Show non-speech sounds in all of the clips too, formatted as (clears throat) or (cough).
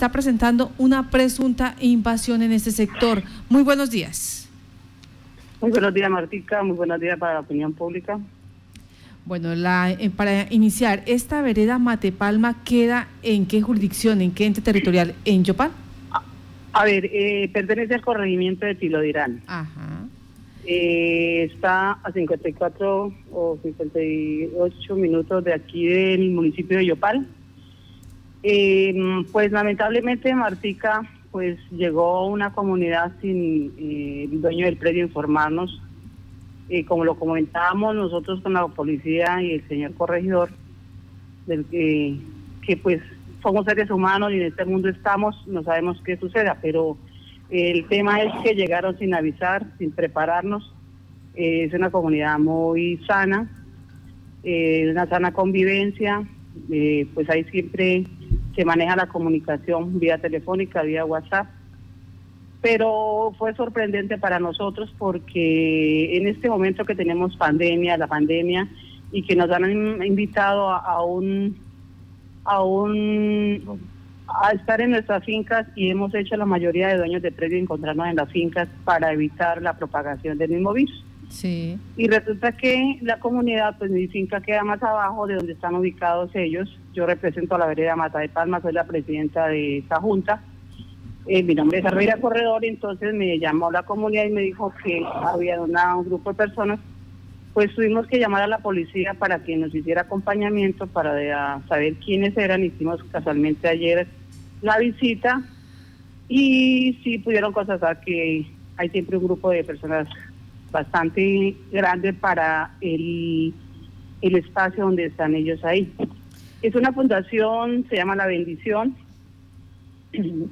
está presentando una presunta invasión en este sector. Muy buenos días. Muy buenos días, Martica. Muy buenos días para la opinión pública. Bueno, la, eh, para iniciar, ¿esta vereda Matepalma queda en qué jurisdicción, en qué ente territorial? ¿En Yopal? A, ver, eh, pertenece al corregimiento de Tilodirán. Ajá. Eh, está a 54 o 58 minutos de aquí del municipio de Yopal. Eh, pues lamentablemente Martica pues llegó una comunidad sin eh, dueño del predio informarnos. Eh, como lo comentábamos nosotros con la policía y el señor corregidor, del que, que pues somos seres humanos y en este mundo estamos, no sabemos qué suceda, pero el tema es que llegaron sin avisar, sin prepararnos. es una comunidad muy sana, una sana convivencia, pues hay siempre se maneja la comunicación vía telefónica, vía WhatsApp. Pero fue sorprendente para nosotros porque en este momento que tenemos pandemia, la pandemia, y que nos han invitado a, un a un a estar en nuestras fincas y hemos hecho la mayoría de dueños de predio encontrarnos en las fincas para evitar la propagación del mismo virus. Sí. Y resulta que la comunidad, pues mi finca queda más abajo de donde están ubicados ellos. Yo represento a la vereda Mata de Palma, soy la presidenta de esta junta. Eh, mi nombre es Arreira Corredor, entonces me llamó la comunidad y me dijo que había un grupo de personas. Pues tuvimos que llamar a la policía para que nos hiciera acompañamiento para saber quiénes eran. Hicimos casualmente ayer la visita y sí pudieron constatar que hay siempre un grupo de personas bastante grande para el, el espacio donde están ellos ahí. Es una fundación, se llama La Bendición. (clears throat)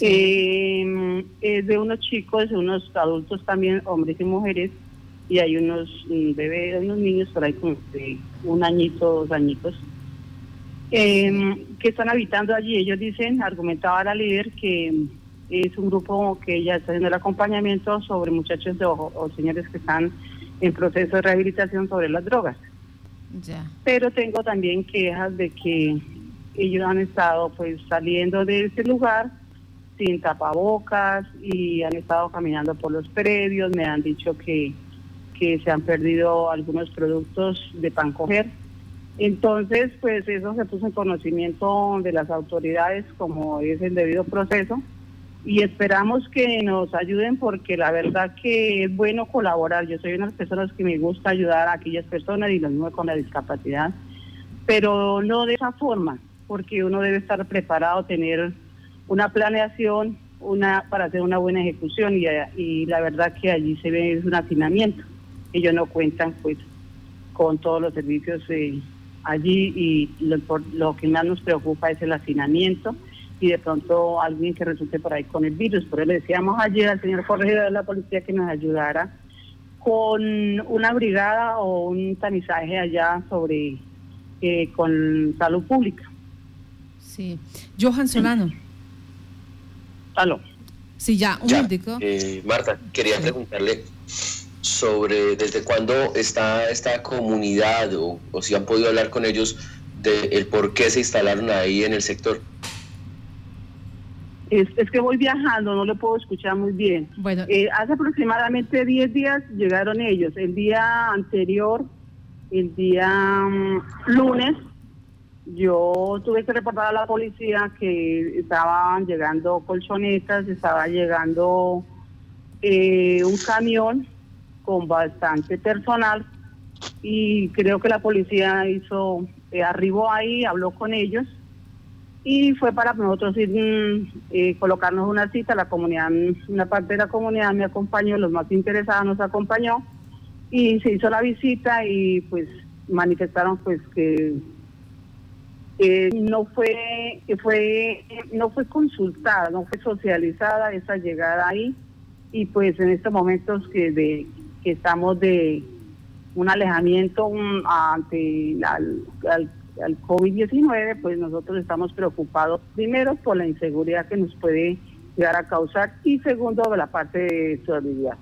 Eh, es de unos chicos, de unos adultos también, hombres y mujeres, y hay unos mm, bebés, unos niños por ahí con un añito, dos añitos, eh, que están habitando allí. Ellos dicen, argumentaba la líder, que es un grupo que ya está haciendo el acompañamiento sobre muchachos o, señores que están en proceso de rehabilitación sobre las drogas. Pero tengo también quejas de que ellos han estado pues saliendo de ese lugar sin tapabocas y han estado caminando por los predios, me han dicho que, que se han perdido algunos productos de pan coger. Entonces, pues eso se puso en conocimiento de las autoridades como es el debido proceso y esperamos que nos ayuden porque la verdad que es bueno colaborar. Yo soy una de las personas que me gusta ayudar a aquellas personas y lo mismo con la discapacidad, pero no de esa forma, porque uno debe estar preparado, tener una planeación una para hacer una buena ejecución y, la verdad que allí se ve un hacinamiento. Ellos no cuentan pues con todos los servicios eh, allí y lo, lo que más nos preocupa es el hacinamiento y de pronto alguien que resulte por ahí con el virus. Por eso le decíamos ayer al señor corregidor de la policía que nos ayudara con una brigada o un tamizaje allá sobre eh, con salud pública. Sí. Johan Solano. Aló. Sí, ya, un ya, eh, Marta, quería preguntarle sobre desde cuándo está esta comunidad o, si han podido hablar con ellos de el por qué se instalaron ahí en el sector. Es, que voy viajando, no lo puedo escuchar muy bien. Bueno, eh, hace aproximadamente 10 días llegaron ellos. El día anterior, el día mm, lunes, yo tuve que reportar a la policía que estaban llegando colchonetas, estaba llegando eh, un camión con bastante personal y creo que la policía hizo, eh, arribó ahí, habló con ellos y fue para nosotros ir, mm, eh, colocarnos una cita, la comunidad, una parte de la comunidad me acompañó, los más interesados nos acompañó y se hizo la visita y pues manifestaron pues que no fue fue no fue consultada, no fue socializada esa llegada ahí. Y pues en estos momentos que de que estamos de un alejamiento ante la, COVID-19, pues nosotros estamos preocupados primero por la inseguridad que nos puede llegar a causar y segundo por la parte de seguridad.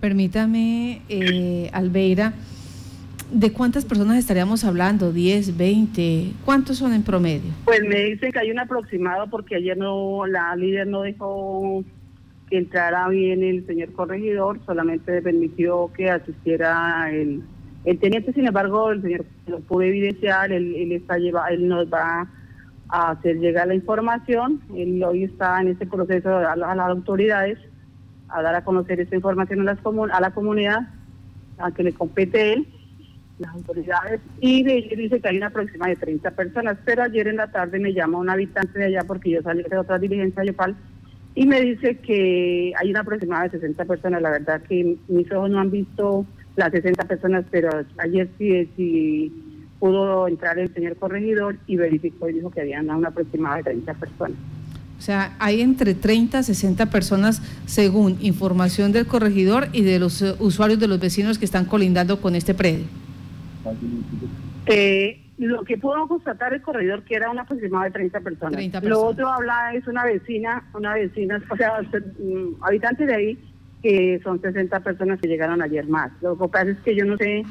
Permítame, eh, Albeira, ¿De cuántas personas estaríamos hablando? ¿10, 20? ¿Cuántos son en promedio? Pues me dicen que hay un aproximado porque ayer no la líder no dejó que entrara bien el señor corregidor, solamente permitió que asistiera el, el teniente, sin embargo, el señor lo pudo evidenciar, él, él, está lleva, él nos va a hacer llegar la información, él hoy está en este proceso a, las autoridades a dar a conocer esta información a, las a la comunidad, a que le compete él, las autoridades, y de, dice que hay una próxima de 30 personas, pero ayer en la tarde me llama un habitante de allá porque yo salí de otra diligencia Yopal y me dice que hay una aproximada de 60 personas. La verdad que mis ojos no han visto las 60 personas, pero ayer sí, sí pudo entrar el señor corregidor y verificó y dijo que había una aproximada de 30 personas. O sea, hay entre 30 y 60 personas según información del corregidor y de los eh, usuarios de los vecinos que están colindando con este predio. Eh, lo que pudo constatar el corredor que era una aproximada de 30 personas. Lo otro habla es una vecina, una vecina, o sea, mm, habitantes de ahí que son 60 personas que llegaron ayer más. Lo que pasa es que yo no sé,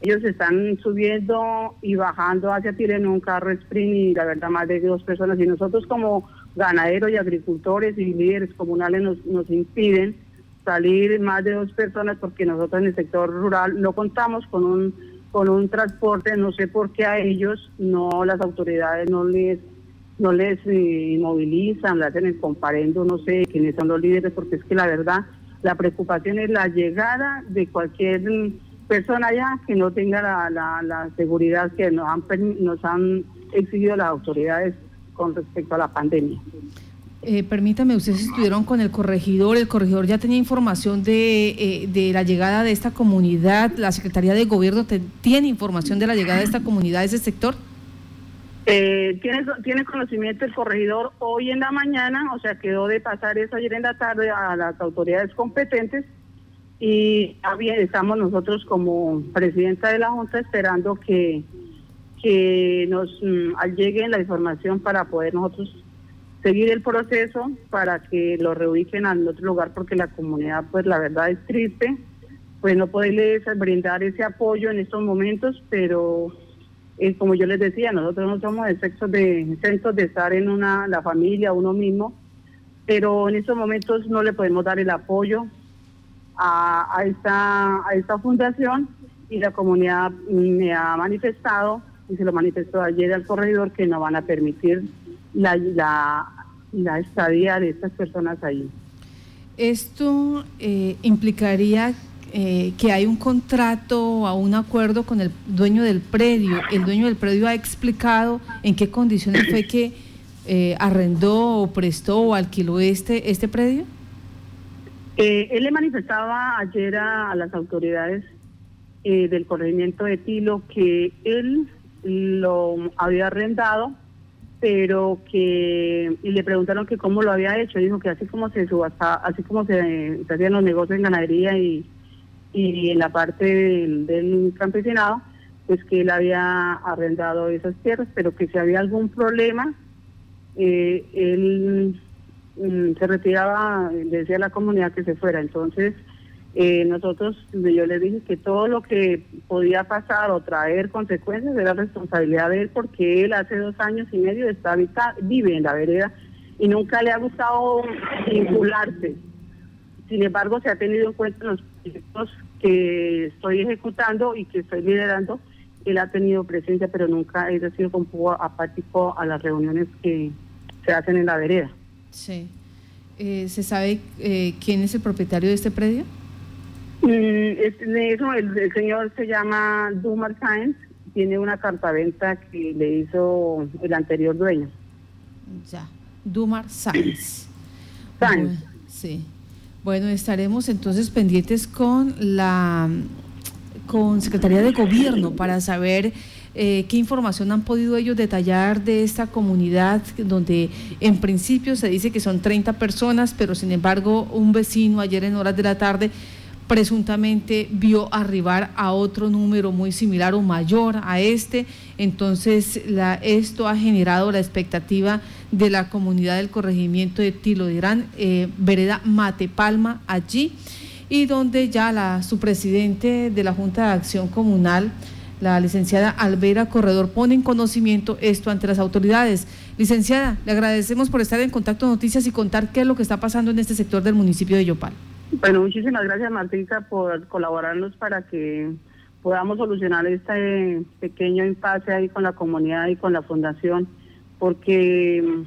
ellos están subiendo y bajando hacia Tire en un carro sprint y la verdad más de dos personas y nosotros como ganaderos y agricultores y líderes comunales nos, nos impiden salir más de dos personas porque nosotros en el sector rural no contamos con un con un transporte, no sé por qué a ellos no las autoridades no les no les eh, inmovilizan, le hacen el comparendo, no sé quiénes son los líderes, porque es que la verdad la preocupación es la llegada de cualquier persona allá que no tenga la, la, la seguridad que nos han, nos han exigido las autoridades con respecto a la pandemia. Eh, permítame, ustedes estuvieron con el corregidor, el corregidor ya tenía información de, eh, de la llegada de esta comunidad, la Secretaría de Gobierno tiene información de la llegada de esta comunidad, de ese sector. Eh, tiene, tiene conocimiento el corregidor hoy en la mañana, o sea, quedó de pasar eso ayer en la tarde a las autoridades competentes y estamos nosotros como presidenta de la Junta esperando que, que nos mm, lleguen la información para poder nosotros seguir el proceso para que lo reubiquen al otro lugar porque la comunidad pues la verdad es triste pues no poderles brindar ese apoyo en estos momentos pero eh, como yo les decía nosotros no somos de centros de estar en una la familia uno mismo pero en estos momentos no le podemos dar el apoyo a, a esta a esta fundación y la comunidad me ha manifestado y se lo manifestó ayer al corredor que no van a permitir la, la, la estadía de estas personas ahí. Esto eh, implicaría eh, que hay un contrato o un acuerdo con el dueño del predio. El dueño del predio ha explicado en qué condiciones fue que eh, arrendó o prestó o alquiló este, este predio. él le manifestaba ayer a, las autoridades del corregimiento de Tilo que él lo había arrendado pero que y le preguntaron que cómo lo había hecho, dijo que así como se subasta, así como se, hacían los negocios en ganadería y, y en la parte del, campesinado, pues que él había arrendado esas tierras, pero que si había algún problema, eh, él mm, se retiraba, decía a la comunidad que se fuera. Entonces, eh, nosotros, yo le dije que todo lo que podía pasar o traer consecuencias era responsabilidad de él porque él hace dos años y medio está vive en la vereda y nunca le ha gustado vincularse. Sin embargo, se ha tenido en cuenta los proyectos que estoy ejecutando y que estoy liderando. Él ha tenido presencia, pero nunca ha sido un poco apático a las reuniones que se hacen en la vereda. Sí. Eh, ¿Se sabe eh, quién es el propietario de este predio? Mm, eso, el, señor se llama Dumar Sáenz, tiene una carta-venta que le hizo el anterior dueño. Ya, Dumar Sáenz. Sáenz. sí. Bueno, estaremos entonces pendientes con la con Secretaría de Gobierno para saber eh, qué información han podido ellos detallar de esta comunidad donde en principio se dice que son 30 personas, pero sin embargo un vecino ayer en horas de la tarde presuntamente vio arribar a otro número muy similar o mayor a este. Entonces, la, esto ha generado la expectativa la comunidad del corregimiento de Tilo Dirán, eh, vereda Matepalma, allí, y donde ya la, su presidente de la Junta de Acción Comunal, la licenciada Alvera Corredor pone en conocimiento esto ante las autoridades. Licenciada, le agradecemos por estar en contacto Noticias y contar qué es lo que está pasando en este sector del municipio de Yopal. Bueno, muchísimas gracias Martica por colaborarnos para que podamos solucionar este pequeño impasse ahí con la comunidad y con la fundación, porque mm,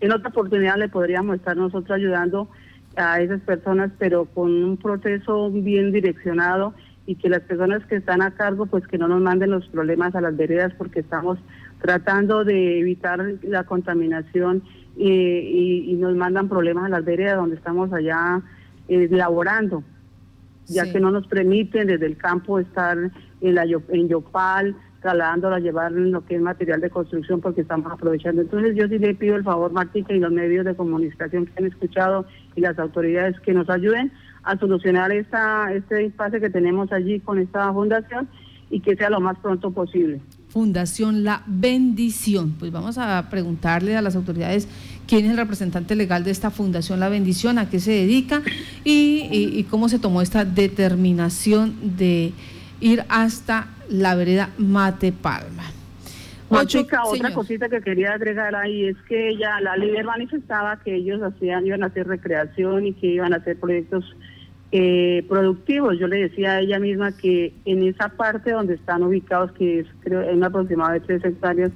en otra oportunidad le podríamos estar nosotros ayudando a esas personas, pero con un proceso bien direccionado y que las personas que están a cargo, pues que no nos manden los problemas a las veredas, porque estamos tratando de evitar la contaminación y, nos mandan problemas a las veredas donde estamos allá eh, laborando ya que no nos permiten desde el campo estar en, la, en Yopal, trasladándola llevar lo que es material de construcción porque estamos aprovechando. Entonces yo sí le pido el favor, Martica, y los medios de comunicación que han escuchado y las autoridades que nos ayuden a solucionar esta, este impasse que tenemos allí con esta fundación y que sea lo más pronto posible. Fundación La Bendición. Pues vamos a preguntarle a las autoridades quién es el representante legal de esta Fundación La Bendición, a qué se dedica y, cómo se tomó esta determinación de ir hasta la vereda Mate Palma. Otra cosita que quería agregar ahí es que ella, la líder manifestaba que ellos hacían, iban a hacer recreación y que iban a hacer proyectos eh, productivos. Yo le decía a ella misma que en esa parte donde están ubicados, que es creo en aproximado de tres hectáreas,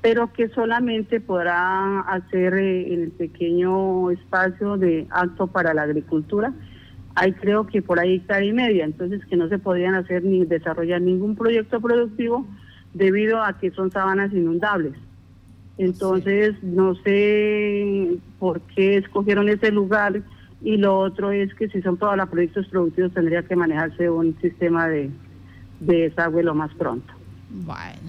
pero que solamente podrá hacer eh, el pequeño espacio de acto para la agricultura. Hay creo que por ahí hectárea y media, entonces que no se podrían hacer ni desarrollar ningún proyecto productivo debido a que son sabanas inundables. Entonces, no sé por qué escogieron ese lugar y lo otro es que si son todos los proyectos productivos tendría que manejarse un sistema de, de desagüe lo más pronto. Bueno.